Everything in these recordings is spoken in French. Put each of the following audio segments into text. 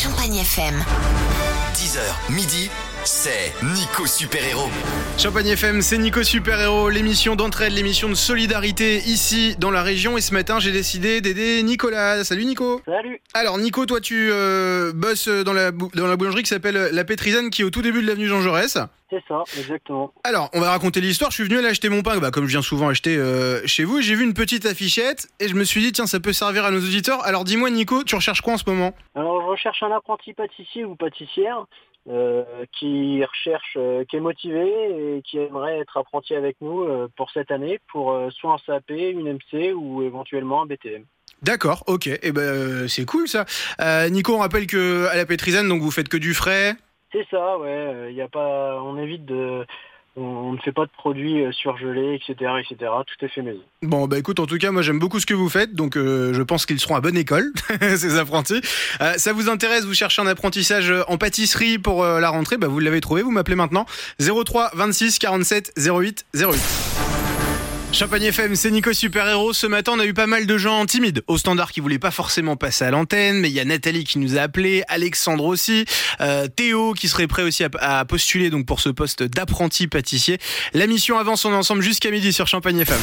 Champagne FM. 10h, midi, c'est Nico Super Héros. Champagne FM, c'est Nico Super Héros, l'émission d'entraide, l'émission de solidarité ici dans la région. Et ce matin, j'ai décidé d'aider Nicolas. Salut Nico. Salut. Alors Nico, toi tu euh, bosses dans la, bou- dans la boulangerie qui s'appelle La Pétrisane qui est au tout début de l'avenue Jean Jaurès. C'est ça, exactement. Alors, on va raconter l'histoire. Je suis venu aller acheter mon pain, bah, comme je viens souvent acheter euh, chez vous. et J'ai vu une petite affichette et je me suis dit, tiens, ça peut servir à nos auditeurs. Alors dis-moi Nico, tu recherches quoi en ce moment? Alors je recherche un apprenti pâtissier ou pâtissière qui recherche, euh, qui est motivé et qui aimerait être apprenti avec nous euh, pour cette année pour euh, soit un CAP, une MC ou éventuellement un BTM. D'accord, ok. Et ben euh, c'est cool ça. Euh, Nico, on rappelle que à la Pétrisane, donc vous faites que du frais. C'est ça, ouais. euh, y a pas, on évite de, on, ne fait pas de produits euh, surgelés, etc., etc. Tout est fait maison. Bon, bah écoute, en tout cas, moi j'aime beaucoup ce que vous faites, donc euh, je pense qu'ils seront à bonne école, ces apprentis. Euh, ça vous intéresse, vous cherchez un apprentissage en pâtisserie pour la rentrée, bah vous l'avez trouvé, vous m'appelez maintenant 03 26 47 08 08. Champagne FM, c'est Nico Super Héros. Ce matin, on a eu pas mal de gens timides au standard qui voulaient pas forcément passer à l'antenne, mais il y a Nathalie qui nous a appelé, Alexandre aussi, euh, Théo qui serait prêt aussi à, à postuler donc pour ce poste d'apprenti pâtissier. La mission avance, on est ensemble jusqu'à midi sur Champagne FM.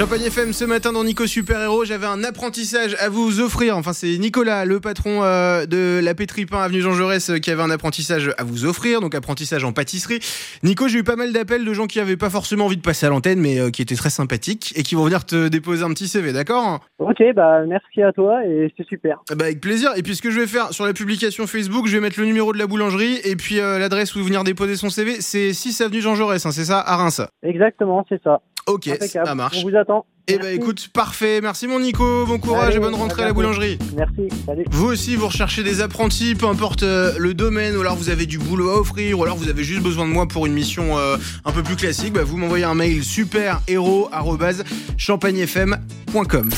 Champagne FM, ce matin dans Nico Super Héros, j'avais un apprentissage à vous offrir. Enfin, c'est Nicolas, le patron euh, de la Pétri Pain Avenue Jean Jaurès, euh, qui avait un apprentissage à vous offrir, donc apprentissage en pâtisserie. Nico, j'ai eu pas mal d'appels de gens qui avaient pas forcément envie de passer à l'antenne, mais euh, qui étaient très sympathiques et qui vont venir te déposer un petit CV, d'accord? Ok, bah merci à toi et c'est super. Eh ben, Avec plaisir. Et puis ce que je vais faire sur la publication Facebook, je vais mettre le numéro de la boulangerie et puis euh, l'adresse où venir déposer son CV. C'est 6 Avenue Jean Jaurès, hein, c'est ça, à Reims? Exactement, c'est ça. Ok, Impeccable. ça marche. On vous attend. Eh ben écoute, parfait. Merci mon Nico. Bon courage Allez, et bonne rentrée à la boulangerie. Merci, salut. Vous aussi, vous recherchez des apprentis, peu importe euh, le domaine, ou alors vous avez du boulot à offrir, ou alors vous avez juste besoin de moi pour une mission euh, un peu plus classique, bah, vous m'envoyez un mail superhéros@champagnefm.com.